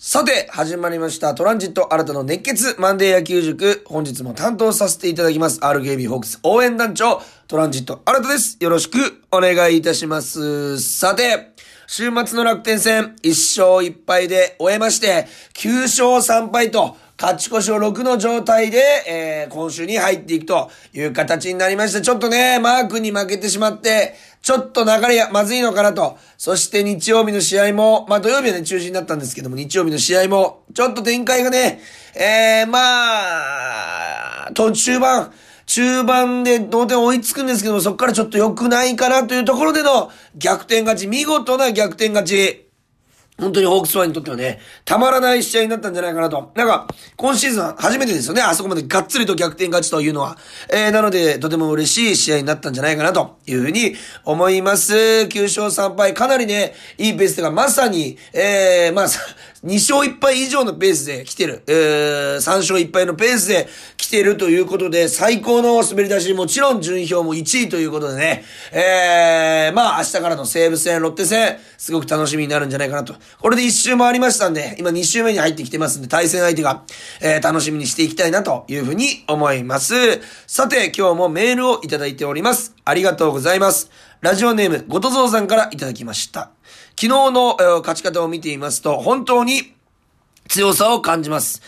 さて、始まりました。トランジット新たの熱血マンデー野球塾。本日も担当させていただきます。RKB ホークス応援団長、トランジット新たです。よろしくお願いいたします。さて、週末の楽天戦、1勝1敗で終えまして、9勝3敗と、勝ち越しを6の状態で、えー、今週に入っていくという形になりました。ちょっとね、マークに負けてしまって、ちょっと流れやまずいのかなと。そして日曜日の試合も、まあ土曜日はね、中止になったんですけども、日曜日の試合も、ちょっと展開がね、えー、まあ、途中盤、中盤で同点追いつくんですけども、そこからちょっと良くないかなというところでの逆転勝ち、見事な逆転勝ち。本当にホークスファンにとってはね、たまらない試合になったんじゃないかなと。なんか、今シーズン初めてですよね。あそこまでがっつりと逆転勝ちというのは。えー、なので、とても嬉しい試合になったんじゃないかなというふうに思います。9勝3敗。かなりね、いいペースが、まさに、えー、まあ、2勝1敗以上のペースで来てる。えー、3勝1敗のペースで来てるということで、最高の滑り出し、もちろん順位表も1位ということでね、えー、まあ明日からの西武戦、ロッテ戦、すごく楽しみになるんじゃないかなと。これで1周回りましたんで、今2周目に入ってきてますんで、対戦相手が、えー、楽しみにしていきたいなというふうに思います。さて、今日もメールをいただいております。ありがとうございます。ラジオネーム、ごとぞうさんからいただきました。昨日の、えー勝ち方を見ていますと、本当に強さを感じます。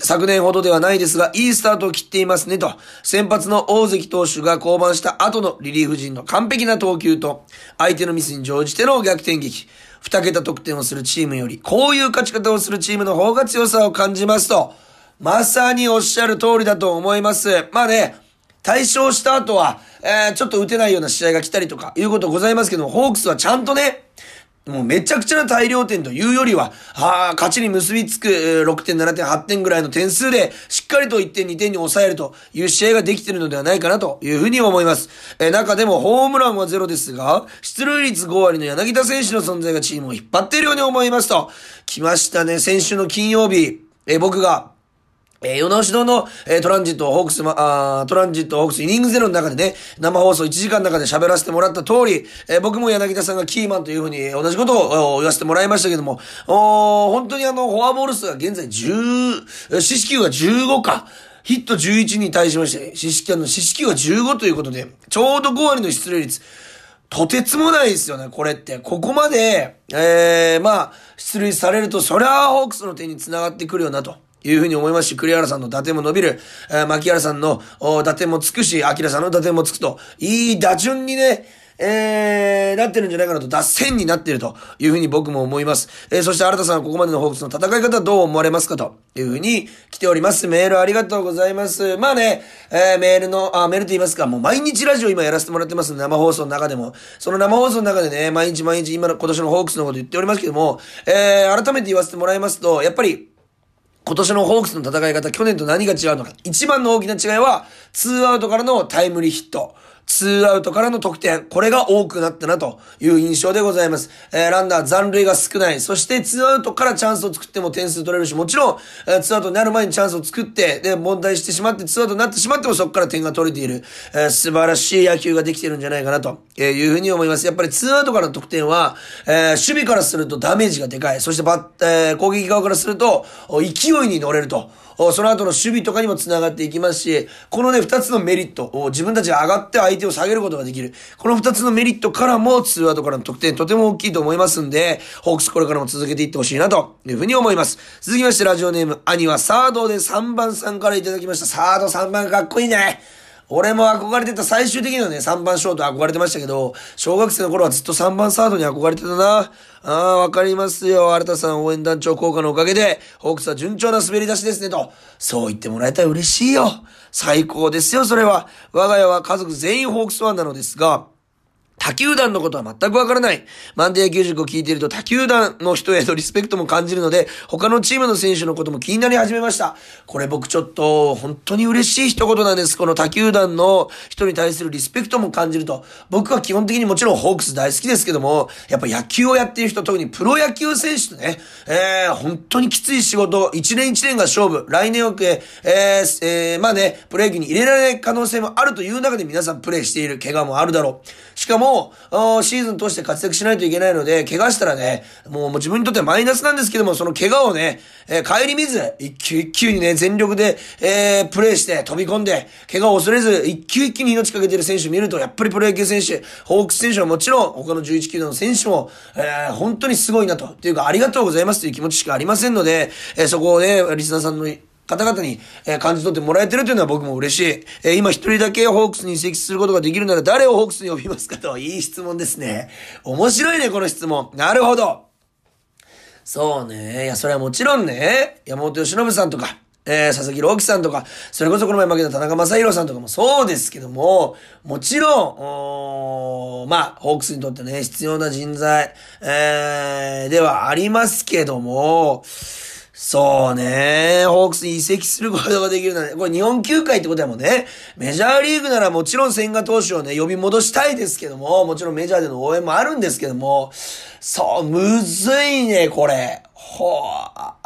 昨年ほどではないですが、いいスタートを切っていますねと、先発の大関投手が降板した後のリリーフ陣の完璧な投球と、相手のミスに乗じての逆転劇、二桁得点をするチームより、こういう勝ち方をするチームの方が強さを感じますと、まさにおっしゃる通りだと思います。まあね、対象した後は、えー、ちょっと打てないような試合が来たりとか、いうことございますけども、ホークスはちゃんとね、もうめちゃくちゃな大量点というよりは、ああ、勝ちに結びつく6点、7点、8点ぐらいの点数で、しっかりと1点、2点に抑えるという試合ができてるのではないかなというふうに思います。えー中でもホームランはゼロですが、出塁率5割の柳田選手の存在がチームを引っ張っているように思いますと、来ましたね、先週の金曜日、えー僕が、えー、世直し堂の、えートランジットホークスま、あトランジットホークスイニングゼロの中でね、生放送1時間の中で喋らせてもらった通り、えー僕も柳田さんがキーマンというふうに同じことを言わせてもらいましたけども、お本当にあの、フォアボール数が現在10、四死球が15か。ヒット11に対しまして、四死球の四死球が15ということで、ちょうど5割の出塁率。とてつもないですよね、これって。ここまで、えー、まあ、出塁されると、そりゃホークスの手に繋がってくるよな、と。いうふうに思いますし、栗原さんの打点も伸びる、えー、牧原さんの打点もつくし、明さんの打点もつくと、いい打順にね、えー、なってるんじゃないかなと、脱線になっているというふうに僕も思います。えー、そして新田さんはここまでのホークスの戦い方どう思われますかというふうに来ております。メールありがとうございます。まあね、えー、メールの、あ、メールと言いますか、もう毎日ラジオ今やらせてもらってます生放送の中でも、その生放送の中でね、毎日毎日今の今年のホークスのこと言っておりますけども、えー、改めて言わせてもらいますと、やっぱり、今年のホークスの戦い方、去年と何が違うのか。一番の大きな違いは、ツーアウトからのタイムリーヒット。ツーアウトからの得点。これが多くなったなという印象でございます。えー、ランナー残塁が少ない。そしてツーアウトからチャンスを作っても点数取れるし、もちろん、えー、ツーアウトになる前にチャンスを作って、で、凡退してしまって、ツーアウトになってしまってもそこから点が取れている。えー、素晴らしい野球ができてるんじゃないかなというふうに思います。やっぱりツーアウトからの得点は、え、守備からするとダメージがでかい。そしてバッ、え、攻撃側からすると、勢いに乗れると。その後の守備とかにも繋がっていきますし、このね、二つのメリット、自分たちが上がって相手を下げることができる。この二つのメリットからも、ツーアウトからの得点、とても大きいと思いますんで、ホークスこれからも続けていってほしいな、というふうに思います。続きまして、ラジオネーム、兄はサードで3番さんからいただきました。サード3番かっこいいね。俺も憧れてた最終的にはね、3番ショート憧れてましたけど、小学生の頃はずっと3番サードに憧れてたな。ああ、わかりますよ。新田さん応援団長効果のおかげで、ホークスは順調な滑り出しですね、と。そう言ってもらえたら嬉しいよ。最高ですよ、それは。我が家は家族全員ホークスファンなのですが、他球団のことは全くわからない。マンデー野球塾を聞いていると他球団の人へのリスペクトも感じるので、他のチームの選手のことも気になり始めました。これ僕ちょっと本当に嬉しい一言なんです。この他球団の人に対するリスペクトも感じると。僕は基本的にもちろんホークス大好きですけども、やっぱ野球をやっている人、特にプロ野球選手とね、えー、本当にきつい仕事、一年一年が勝負、来年をけ、えー、えー、まあね、プロ野球に入れられない可能性もあるという中で皆さんプレーしている怪我もあるだろう。しかも、シーズン通して活躍しないといけないので、怪我したらね、もう自分にとってはマイナスなんですけども、その怪我をね、えー、帰り見ず、一球一球にね、全力で、えー、プレイして飛び込んで、怪我を恐れず、一球一球に命かけてる選手を見ると、やっぱりプロ野球選手、ホークス選手はもちろん、他の11球団の選手も、えー、本当にすごいなと。っていうか、ありがとうございますという気持ちしかありませんので、えー、そこをね、リスナーさんの方々に、えー、感じ取ってもらえてるというのは僕も嬉しい。えー、今一人だけホークスに移籍することができるなら誰をホークスに呼びますかと。いい質問ですね。面白いね、この質問。なるほど。そうね。いや、それはもちろんね、山本由伸さんとか、えー、佐々木朗希さんとか、それこそこの前負けた田中正宏さんとかもそうですけども、もちろん、まあ、ホークスにとってね、必要な人材、えー、ではありますけども、そうね。ホークスに移籍することができるなら、これ日本球界ってことだもんね。メジャーリーグならもちろん千賀投手をね、呼び戻したいですけども、もちろんメジャーでの応援もあるんですけども、そう、むずいね、これ。ほあ、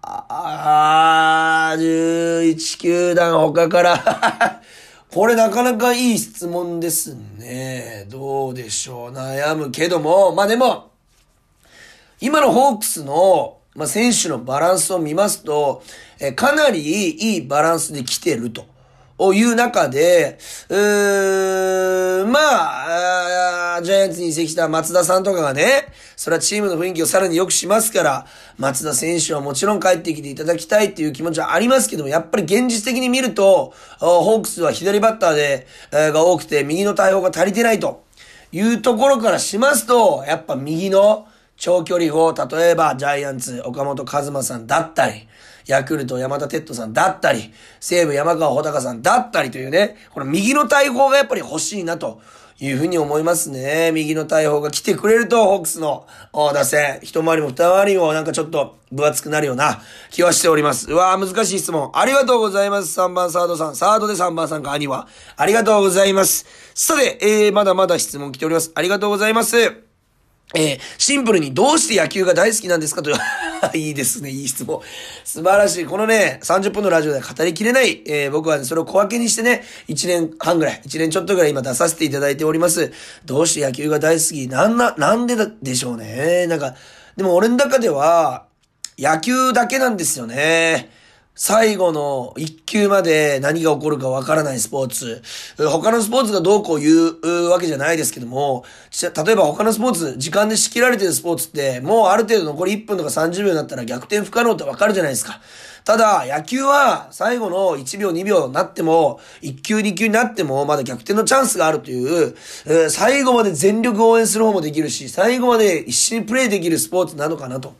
あ、11球団他から これなかなかいい質問ですね。どうでしょう。悩むけども、まあでも、今のホークスのまあ、選手のバランスを見ますと、え、かなりいいバランスで来てると。いう中で、うーんまあ、あジャイアンツに移籍した松田さんとかがね、それはチームの雰囲気をさらに良くしますから、松田選手はもちろん帰ってきていただきたいっていう気持ちはありますけども、やっぱり現実的に見ると、ホークスは左バッターで、えー、が多くて、右の対応が足りてないというところからしますと、やっぱ右の、長距離砲、例えばジャイアンツ、岡本和真さんだったり、ヤクルト山田哲人さんだったり、西武山川穂高さんだったりというね、この右の大砲がやっぱり欲しいなというふうに思いますね。右の大砲が来てくれると、ホークスの打線、一回りも二回りもなんかちょっと分厚くなるような気はしております。うわぁ、難しい質問。ありがとうございます。3番サードさん。サードで3番さんか、兄は。ありがとうございます。さて、えー、まだまだ質問来ております。ありがとうございます。えー、シンプルにどうして野球が大好きなんですかとい いですね、いい質問。素晴らしい。このね、30分のラジオでは語りきれない、えー、僕はね、それを小分けにしてね、1年半ぐらい、1年ちょっとぐらい今出させていただいております。どうして野球が大好き？なんな、なんでだでしょうね。なんか、でも俺の中では、野球だけなんですよね。最後の一球まで何が起こるかわからないスポーツ。他のスポーツがどうこう言うわけじゃないですけども、例えば他のスポーツ、時間で仕切られてるスポーツって、もうある程度残り1分とか30秒になったら逆転不可能ってわかるじゃないですか。ただ、野球は最後の1秒2秒になっても、1球2球になっても、まだ逆転のチャンスがあるという、最後まで全力応援する方もできるし、最後まで一緒にプレイできるスポーツなのかなと。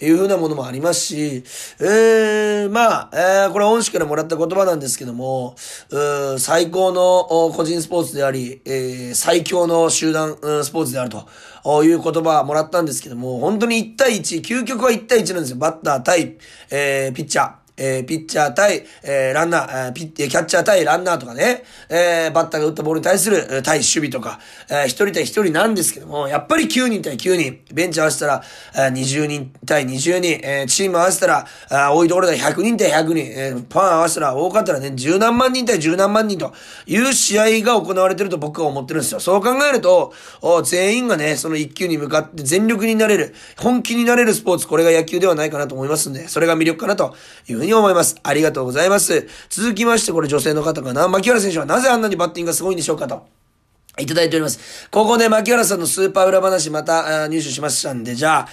いうふうなものもありますし、えー、まあ、えー、これは恩師からもらった言葉なんですけども、う最高の個人スポーツであり、えー、最強の集団スポーツであるという言葉もらったんですけども、本当に1対1、究極は1対1なんですよ。バッター対、えー、ピッチャー。えー、ピッチャー対、えー、ランナー、えー、ピッ、キャッチャー対ランナーとかね、えー、バッターが打ったボールに対する、対守備とか、えー、一人対一人なんですけども、やっぱり9人対9人、ベンチ合わせたら、えー、20人対20人、えー、チーム合わせたら、あ多いところで100人対100人、えー、パン合わせたら多かったらね、十何万人対十何万人と。いう試合が行われてると僕は思ってるんですよ。そう考えると、お全員がね、その一球に向かって全力になれる、本気になれるスポーツ、これが野球ではないかなと思いますんで、それが魅力かなというふうにに思います。ありがとうございます。続きまして、これ女性の方かな。牧原選手はなぜあんなにバッティングがすごいんでしょうかと。いただいております。ここで牧原さんのスーパー裏話また入手しましたんで、じゃあ、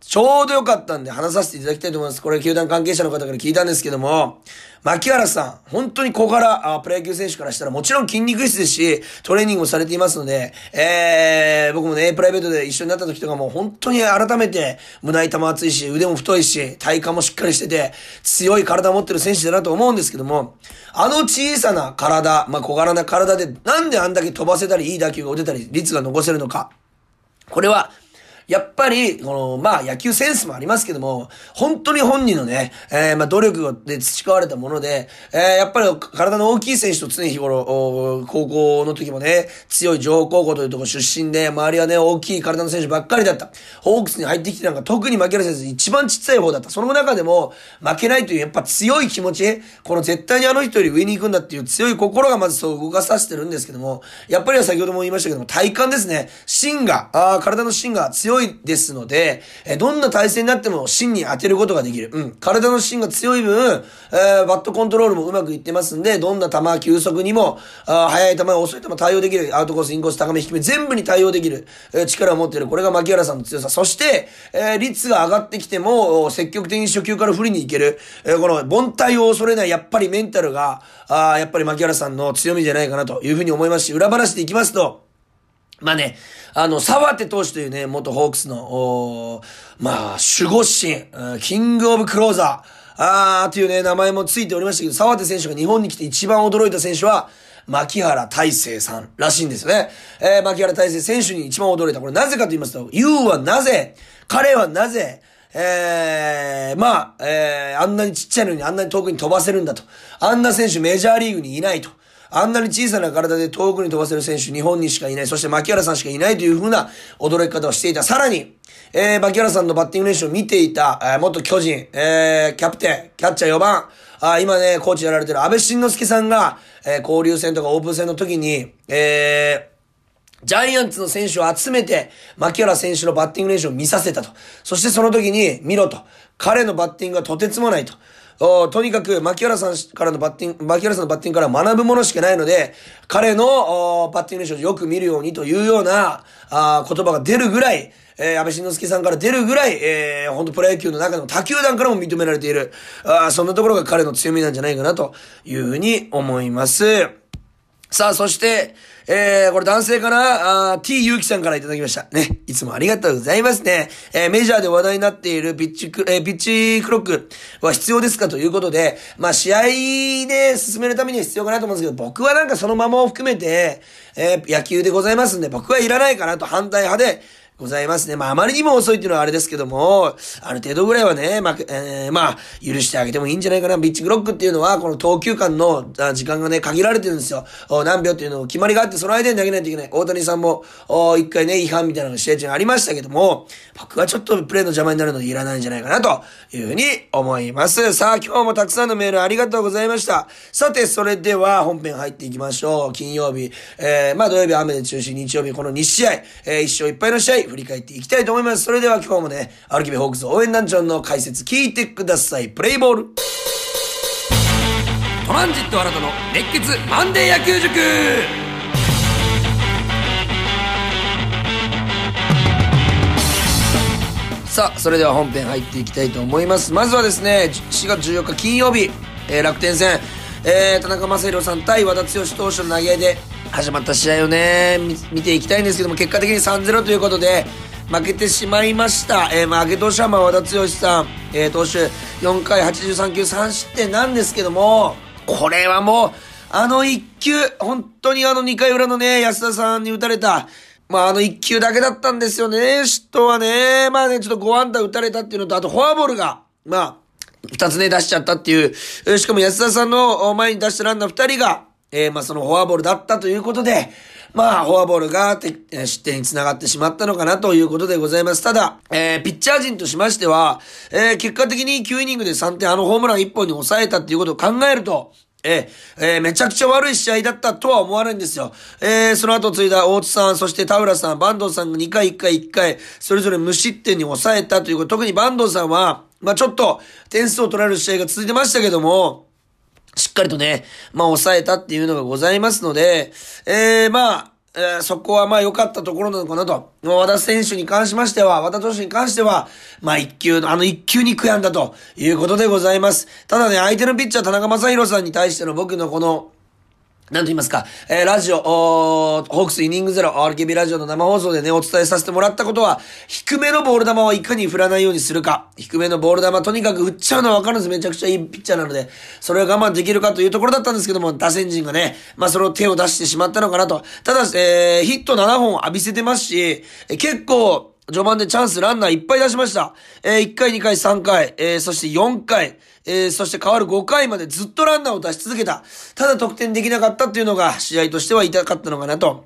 ちょうどよかったんで話させていただきたいと思います。これ球団関係者の方から聞いたんですけども、牧原さん、本当に小柄、あプロ野球選手からしたらもちろん筋肉質ですし、トレーニングもされていますので、えー、僕もね、プライベートで一緒になった時とかも本当に改めて胸板も厚いし、腕も太いし、体幹もしっかりしてて、強い体を持ってる選手だなと思うんですけども、あの小さな体、まあ小柄な体で、なんであんだけ飛ばせたり、いい打球が打てたり、率が残せるのか。これは、やっぱり、この、まあ野球センスもありますけども、本当に本人のね、えー、まあ努力で培われたもので、えー、やっぱり体の大きい選手と常日頃、高校の時もね、強い上高校というとこ出身で、周りはね、大きい体の選手ばっかりだった。ホークスに入ってきてなんか特に負ける選手一番ちっちゃい方だった。その中でも、負けないというやっぱ強い気持ち、この絶対にあの人より上に行くんだっていう強い心がまずそう動かさせてるんですけども、やっぱりは先ほども言いましたけども、体幹ですね。芯が、あ体の芯が強いですので、えどんな体勢になっても芯に当てることができる。うん。体の芯が強い分、えー、バットコントロールもうまくいってますんで、どんな球、球速にも、あ速い球、遅い球対応できる。アウトコース、インコース、高め、低め、全部に対応できる、えー、力を持ってる。これが牧原さんの強さ。そして、えー、率が上がってきても、積極的に初球から振りに行ける。えー、この、凡退を恐れない、やっぱりメンタルが、あやっぱり牧原さんの強みじゃないかなというふうに思いますし、裏話でいきますと、まあね、あの、沢手投手というね、元ホークスの、まあ、守護神、キングオブクローザー、あーというね、名前もついておりましたけど、沢手選手が日本に来て一番驚いた選手は、牧原大成さんらしいんですよね。えー、牧原大成選手に一番驚いた。これなぜかと言いますと、ユーはなぜ、彼はなぜ、えー、まあ、えー、あんなにちっちゃいのにあんなに遠くに飛ばせるんだと。あんな選手メジャーリーグにいないと。あんなに小さな体で遠くに飛ばせる選手、日本にしかいない。そして牧原さんしかいないというふうな驚き方をしていた。さらに、えー、牧原さんのバッティング練習を見ていた、えー、元巨人、えー、キャプテン、キャッチャー4番、あ今ね、コーチやられてる安倍晋之助さんが、えー、交流戦とかオープン戦の時に、えー、ジャイアンツの選手を集めて、牧原選手のバッティング練習を見させたと。そしてその時に、見ろと。彼のバッティングはとてつもないと。おとにかく、牧原さんからのバッティング、牧原さんのバッティングから学ぶものしかないので、彼の、おバッティング練習をよく見るようにというような、あ言葉が出るぐらい、えー、安倍晋之助さんから出るぐらい、えー、本当プロ野球の中でも他球団からも認められている、あそんなところが彼の強みなんじゃないかなというふうに思います。さあ、そして、えー、これ男性かなあ ?t ゆうきさんからいただきました。ね。いつもありがとうございますね。えー、メジャーで話題になっているピッチク、えー、ピッチクロックは必要ですかということで、まあ、試合で進めるためには必要かなと思うんですけど、僕はなんかそのままを含めて、えー、野球でございますんで、僕はいらないかなと反対派で、ございますね。まあ、あまりにも遅いっていうのはあれですけども、ある程度ぐらいはね、まあ、えー、まあ、許してあげてもいいんじゃないかな。ビッチクロックっていうのは、この投球間の時間がね、限られてるんですよ。何秒っていうのを決まりがあって、その間に投げないといけない。大谷さんも、一回ね、違反みたいなのが試合中にありましたけども、僕はちょっとプレーの邪魔になるのでいらないんじゃないかな、というふうに思います。さあ、今日もたくさんのメールありがとうございました。さて、それでは本編入っていきましょう。金曜日、えー、まあ土曜日雨で中止、日曜日この2試合、えー、1勝1敗の試合、振り返っていきたいと思います。それでは今日もね、アルキビホークス応援団長の解説聞いてください。プレイボール。トランジット新たの熱血マンデー野球塾さあ、それでは本編入っていきたいと思います。まずはですね、4月14日金曜日、えー、楽天戦、えー、田中将大さん対和田剛投手の投げ合いで始まった試合をね、見ていきたいんですけども、結果的に3-0ということで、負けてしまいました。えー、まあ、負け投手は和田剛さん、えー、投手4回83球3失点なんですけども、これはもう、あの1球、本当にあの2回裏のね、安田さんに打たれた、まあ、あの1球だけだったんですよね、嫉妬はね。まあね、ちょっと5安打打たれたっていうのと、あとフォアボールが、まあ、2つね、出しちゃったっていう、しかも安田さんの前に出したランナー2人が、えー、まあそのフォアボールだったということで、まあ、フォアボールがて、え失点につながってしまったのかなということでございます。ただ、えー、ピッチャー陣としましては、えー、結果的に9イニングで3点、あのホームラン1本に抑えたっていうことを考えると、えー、えー、めちゃくちゃ悪い試合だったとは思わないんですよ。えー、その後継いだ大津さん、そして田浦さん、坂東さんが2回、1回、1回、それぞれ無失点に抑えたということ、特に坂東さんは、まあちょっと点数を取られる試合が続いてましたけども、しっかりとね、まあ抑えたっていうのがございますので、えー、まあ、えー、そこはまあ良かったところなのかなと。和田選手に関しましては、和田投手に関しては、まあ一球、あの一球に悔やんだということでございます。ただね、相手のピッチャー田中正宏さんに対しての僕のこの、なんと言いますか、えー、ラジオ、ホークスイニングゼロ、RKB ラジオの生放送でね、お伝えさせてもらったことは、低めのボール球はいかに振らないようにするか。低めのボール球、とにかく振っちゃうのはわかるんです。めちゃくちゃいいピッチャーなので、それを我慢できるかというところだったんですけども、打線陣がね、まあその手を出してしまったのかなと。ただ、えー、ヒット7本浴びせてますし、結構、序盤でチャンスランナーいっぱい出しました。えー、1回、2回、3回、えー、そして4回、えー、そして変わる5回までずっとランナーを出し続けた。ただ得点できなかったっていうのが試合としては痛かったのかなと。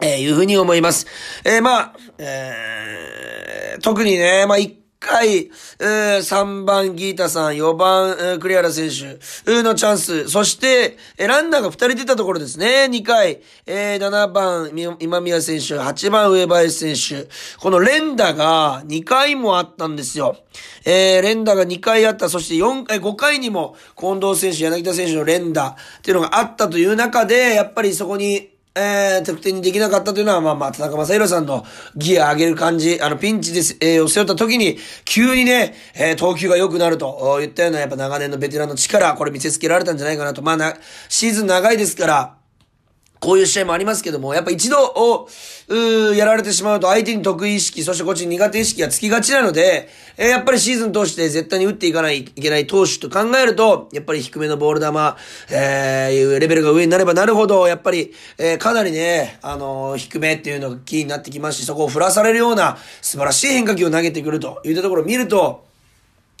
え、いうふうに思います。え、まあ、え、特にね、まあ、回、3番ギータさん、4番、えー、栗原選手のチャンス、そして、え、ランナーが2人出たところですね、2回、え、7番、今宮選手、8番、上林選手、この連打が2回もあったんですよ。えー、連打が2回あった、そして4回、5回にも、近藤選手、柳田選手の連打っていうのがあったという中で、やっぱりそこに、えー、得点にできなかったというのは、まあまあ、田中正宏さんのギア上げる感じ、あの、ピンチで、えー、を背負った時に、急にね、えー、投球が良くなると言ったような、やっぱ長年のベテランの力、これ見せつけられたんじゃないかなと。まあな、シーズン長いですから、こういう試合もありますけども、やっぱ一度、を、うやられてしまうと相手に得意意識、そしてこっちに苦手意識がつきがちなので、えー、やっぱりシーズン通して絶対に打っていかないいけない投手と考えると、やっぱり低めのボール球、えー、レベルが上になればなるほど、やっぱり、えー、かなりね、あのー、低めっていうのがキーになってきますし、そこを振らされるような素晴らしい変化球を投げてくるといったところを見ると、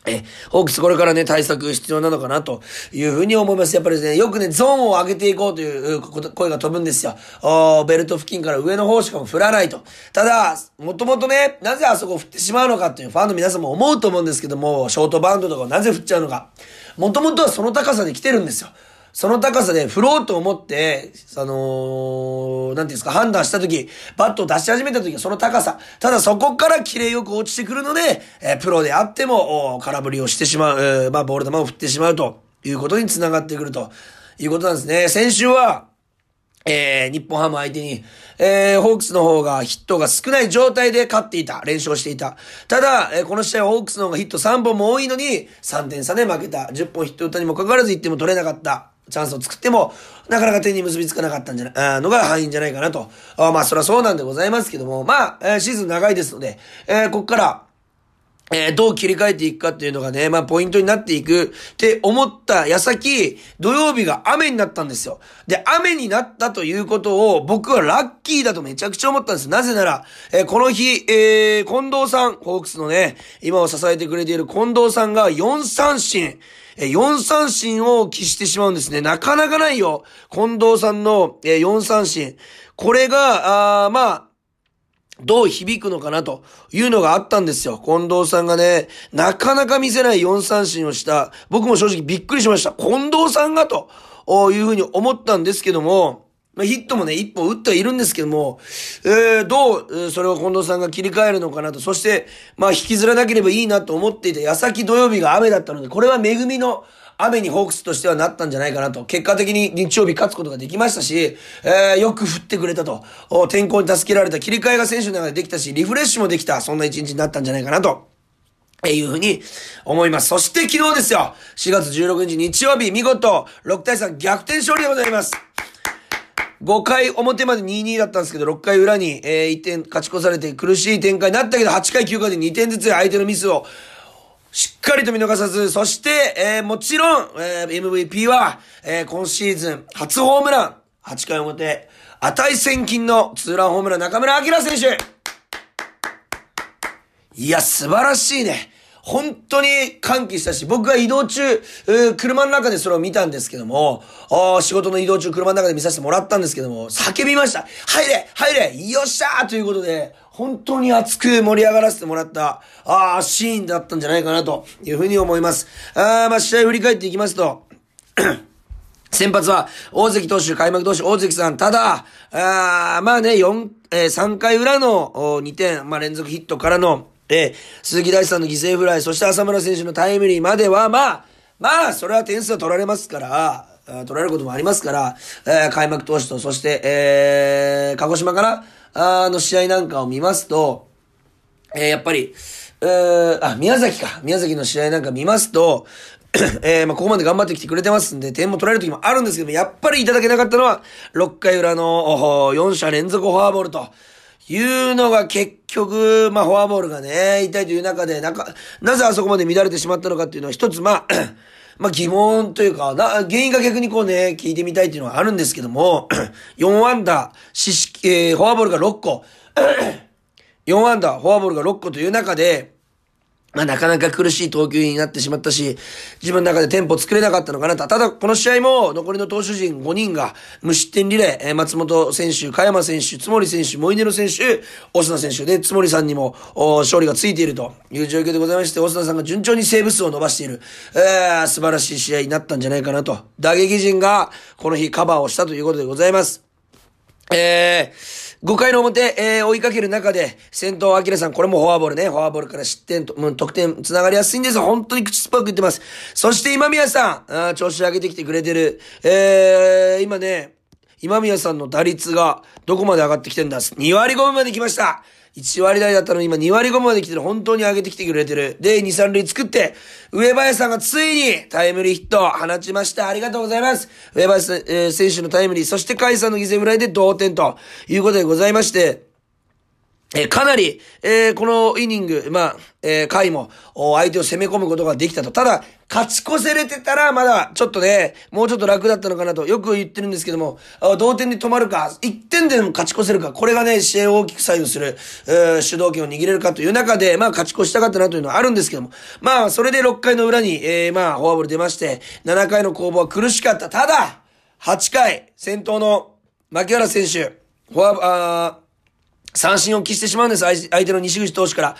え、ホークスこれからね、対策必要なのかなというふうに思います。やっぱりね、よくね、ゾーンを上げていこうという声が飛ぶんですよ。おベルト付近から上の方しかも振らないと。ただ、もともとね、なぜあそこ振ってしまうのかっていうファンの皆さんも思うと思うんですけども、ショートバウンドとかをなぜ振っちゃうのか。もともとはその高さで来てるんですよ。その高さで振ろうと思って、あの、なんていうんですか、判断したとき、バットを出し始めたときはその高さ。ただそこから綺麗よく落ちてくるので、えー、プロであっても、空振りをしてしまう、えー、まあ、ボール球を振ってしまうということにつながってくるということなんですね。先週は、えー、日本ハム相手に、えー、ホークスの方がヒットが少ない状態で勝っていた。連勝していた。ただ、えー、この試合はホークスの方がヒット3本も多いのに、3点差で負けた。10本ヒット打ったにもかかわらず1点も取れなかった。チャンスを作っても、なかなか点に結びつかなかったんじゃない、のが敗因じゃないかなと。あまあ、それはそうなんでございますけども、まあ、えー、シーズン長いですので、えー、こっから、えー、どう切り替えていくかっていうのがね、まあ、ポイントになっていくって思った矢先、土曜日が雨になったんですよ。で、雨になったということを僕はラッキーだとめちゃくちゃ思ったんです。なぜなら、えー、この日、えー、近藤さん、ホークスのね、今を支えてくれている近藤さんが4三振、え4三振を喫してしまうんですね。なかなかないよ。近藤さんの、え4三振。これが、あまあ、どう響くのかなというのがあったんですよ。近藤さんがね、なかなか見せない4三振をした。僕も正直びっくりしました。近藤さんがというふうに思ったんですけども、まあ、ヒットもね、一本打ってはいるんですけども、えー、どう、それを近藤さんが切り替えるのかなと。そして、まあ、引きずらなければいいなと思っていた矢先土曜日が雨だったので、これは恵みの雨にホークスとしてはなったんじゃないかなと。結果的に日曜日勝つことができましたし、えー、よく降ってくれたと。天候に助けられた切り替えが選手の中でできたし、リフレッシュもできた。そんな一日になったんじゃないかなと。えいうふうに思います。そして昨日ですよ。4月16日日曜日、見事、6対3逆転勝利でございます。5回表まで2-2だったんですけど、6回裏に、えー、1点勝ち越されて苦しい展開になったけど、8回9回で2点ずつ相手のミスをしっかりと見逃さず、そして、えー、もちろん、えー、MVP は、えー、今シーズン初ホームラン、8回表、値千金のツーランホームラン中村晃選手いや、素晴らしいね。本当に歓喜したし、僕が移動中、車の中でそれを見たんですけども、仕事の移動中車の中で見させてもらったんですけども、叫びました。入れ入れよっしゃーということで、本当に熱く盛り上がらせてもらった、ああ、シーンだったんじゃないかなというふうに思います。あまあ、試合振り返っていきますと、先発は、大関投手、開幕投手、大関さん。ただ、あまあね、4、えー、3回裏の2点、まあ連続ヒットからの、え、鈴木大地さんの犠牲フライ、そして浅村選手のタイムリーまでは、まあ、まあ、それは点数は取られますから、取られることもありますから、えー、開幕投手と、そして、えー、鹿児島から、あの試合なんかを見ますと、えー、やっぱり、えー、あ、宮崎か。宮崎の試合なんか見ますと、えー、まあ、ここまで頑張ってきてくれてますんで、点も取られる時もあるんですけども、やっぱりいただけなかったのは、6回裏の4者連続フォアボールと。いうのが結局、まあ、フォアボールがね、痛いという中で、なんか、なぜあそこまで乱れてしまったのかっていうのは一つ、まあ、まあ、疑問というか、な、原因が逆にこうね、聞いてみたいっていうのはあるんですけども、4アンダー、四式、えー、フォアボールが6個、4アンダー、フォアボールが6個という中で、まあなかなか苦しい投球になってしまったし、自分の中でテンポ作れなかったのかなと。ただ、この試合も残りの投手陣5人が無失点リレー、松本選手、加山選手、津森選手、モイネロ選手、オスナ選手で、津森さんにも勝利がついているという状況でございまして、オスナさんが順調にセーブ数を伸ばしている、素晴らしい試合になったんじゃないかなと。打撃陣がこの日カバーをしたということでございます。えー、5回の表、えー、追いかける中で、先頭、アキラさん、これもフォアボールね。フォアボールから失点と、もう、得点、繋がりやすいんです本当に口酸っぱく言ってます。そして今宮さん、あ調子上げてきてくれてる。えー、今ね、今宮さんの打率がどこまで上がってきてんだ ?2 割5分まで来ました1割台だったのに今2割5まで来てる。本当に上げてきてくれてる。で、2、3塁作って、上林さんがついにタイムリーヒットを放ちました。ありがとうございます。上林、えー、選手のタイムリー、そして甲斐さんの犠牲フライで同点ということでございまして、え、かなり、えー、このイニング、まあ、えー、回も、相手を攻め込むことができたと。ただ、勝ち越せれてたら、まだ、ちょっとね、もうちょっと楽だったのかなと、よく言ってるんですけども、同点で止まるか、1点でも勝ち越せるか、これがね、試合を大きく左右する、え、主導権を握れるかという中で、まあ、勝ち越したかったなというのはあるんですけども、まあ、それで6回の裏に、えー、まあ、フォアボール出まして、7回の攻防は苦しかった。ただ、8回、先頭の、牧原選手、フォア、あ三振を喫してしまうんです、相手の西口投手から。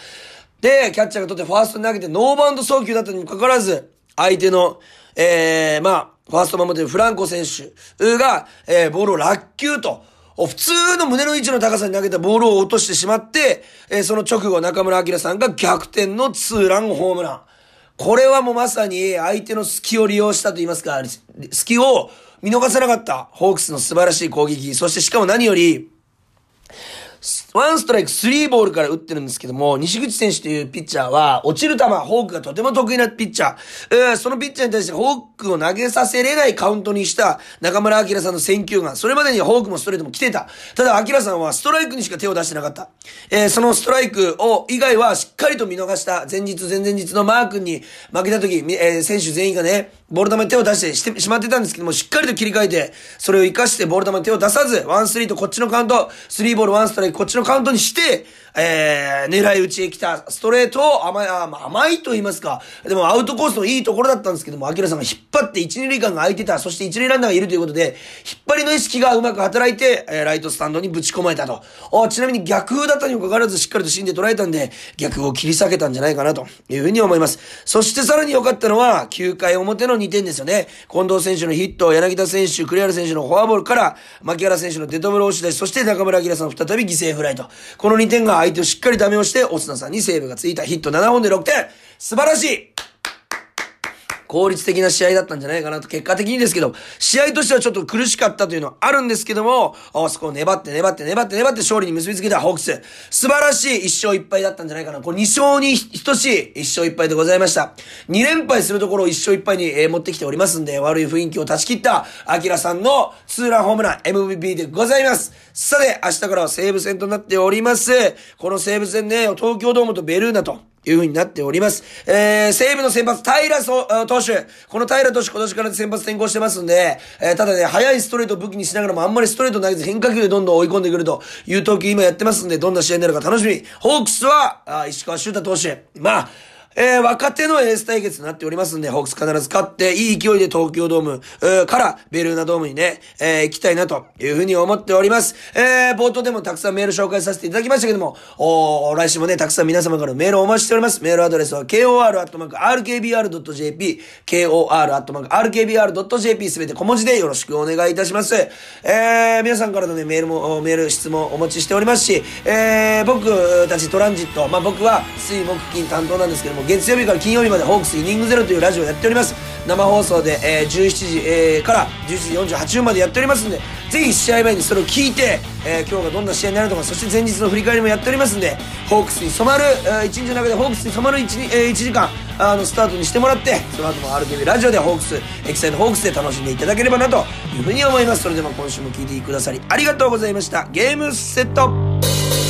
で、キャッチャーが取ってファーストに投げてノーバウンド送球だったにもかかわらず、相手の、えー、まあ、ファースト守ってるフランコ選手が、えー、ボールを落球と、普通の胸の位置の高さに投げたボールを落としてしまって、えー、その直後中村明さんが逆転のツーランホームラン。これはもうまさに相手の隙を利用したと言いますか、隙を見逃さなかったホークスの素晴らしい攻撃。そしてしかも何より、ワンストライク、スリーボールから打ってるんですけども、西口選手というピッチャーは、落ちる球、フォークがとても得意なピッチャー。えー、そのピッチャーに対してフォークを投げさせれないカウントにした中村明さんの選球眼。それまでにフォークもストレートも来てた。ただ、明さんはストライクにしか手を出してなかった。えー、そのストライクを、以外はしっかりと見逃した。前日、前々日のマー君に負けた時、えー、選手全員がね、ボール球に手を出してしてしまってたんですけども、しっかりと切り替えて、それを活かしてボール球に手を出さず、ワンスリーとこっちのカウント、スリーボールワンストライクこっちのカウントにして、えー、狙い撃ちへ来たストレートを甘い、甘いと言いますか。でもアウトコースのいいところだったんですけども、アキラさんが引っ張って一、二塁間が空いてた。そして一塁ランナーがいるということで、引っ張りの意識がうまく働いて、えー、ライトスタンドにぶち込まれたと。おちなみに逆風だったにもかかわらずしっかりと芯で捉えたんで、逆を切り裂けたんじゃないかなというふうに思います。そしてさらに良かったのは、9回表の2点ですよね。近藤選手のヒット、柳田選手、栗原選手のフォアボールから、牧原選手のデッドボール押し出し、そして中村晃さん再び犠牲フライと。この2点が相手をしっかりダメをして、オスナさんにセーブがついたヒット7本で6点。素晴らしい効率的な試合だったんじゃないかなと、結果的にですけど、試合としてはちょっと苦しかったというのはあるんですけども、あそこを粘って粘って粘って粘って勝利に結びつけたホークス。素晴らしい1勝1敗だったんじゃないかな。これ2勝に等しい1勝1敗でございました。2連敗するところを1勝1敗に、え、持ってきておりますんで、悪い雰囲気を断ち切った、アキラさんのツーランホームラン MVP でございます。さて、明日からは西武戦となっております。この西武戦ね、東京ドームとベルーナと、いう風になっております。えー、西武の先発、平投手。この平投手今年から先発転向してますんで、えー、ただね、速いストレートを武器にしながらもあんまりストレート投げず変化球でどんどん追い込んでくるという投球今やってますんで、どんな試合になるか楽しみ。ホークスは、あ石川修太投手。まあ、えー、若手のエース対決になっておりますんで、ホークス必ず勝って、いい勢いで東京ドーム、ーからベルーナドームにね、えー、行きたいなというふうに思っております。えー、冒頭でもたくさんメール紹介させていただきましたけども、お来週もね、たくさん皆様からメールをお待ちしております。メールアドレスは kor.rkbr.jp、kor.rkbr.jp すべて小文字でよろしくお願いいたします。えー、皆さんからのね、メールも、メール、質問お待ちしておりますし、えー、僕たちトランジット、まあ僕は水木金担当なんですけども、月曜日から金曜日までホークスイニングゼロというラジオをやっております。生放送で、えー、17時、えー、から11時48分までやっておりますんでぜひ試合前にそれを聞いて、えー、今日がどんな試合になるのかそして前日の振り返りもやっておりますんでホークスに染まる、えー、一日の中でホークスに染まる 1, えー、1時間あのスタートにしてもらってその後も RKB ラジオでホークスエキサイトホークスで楽しんでいただければなというふうに思います。それでは今週も聞いてくださりありがとうございました。ゲームセット。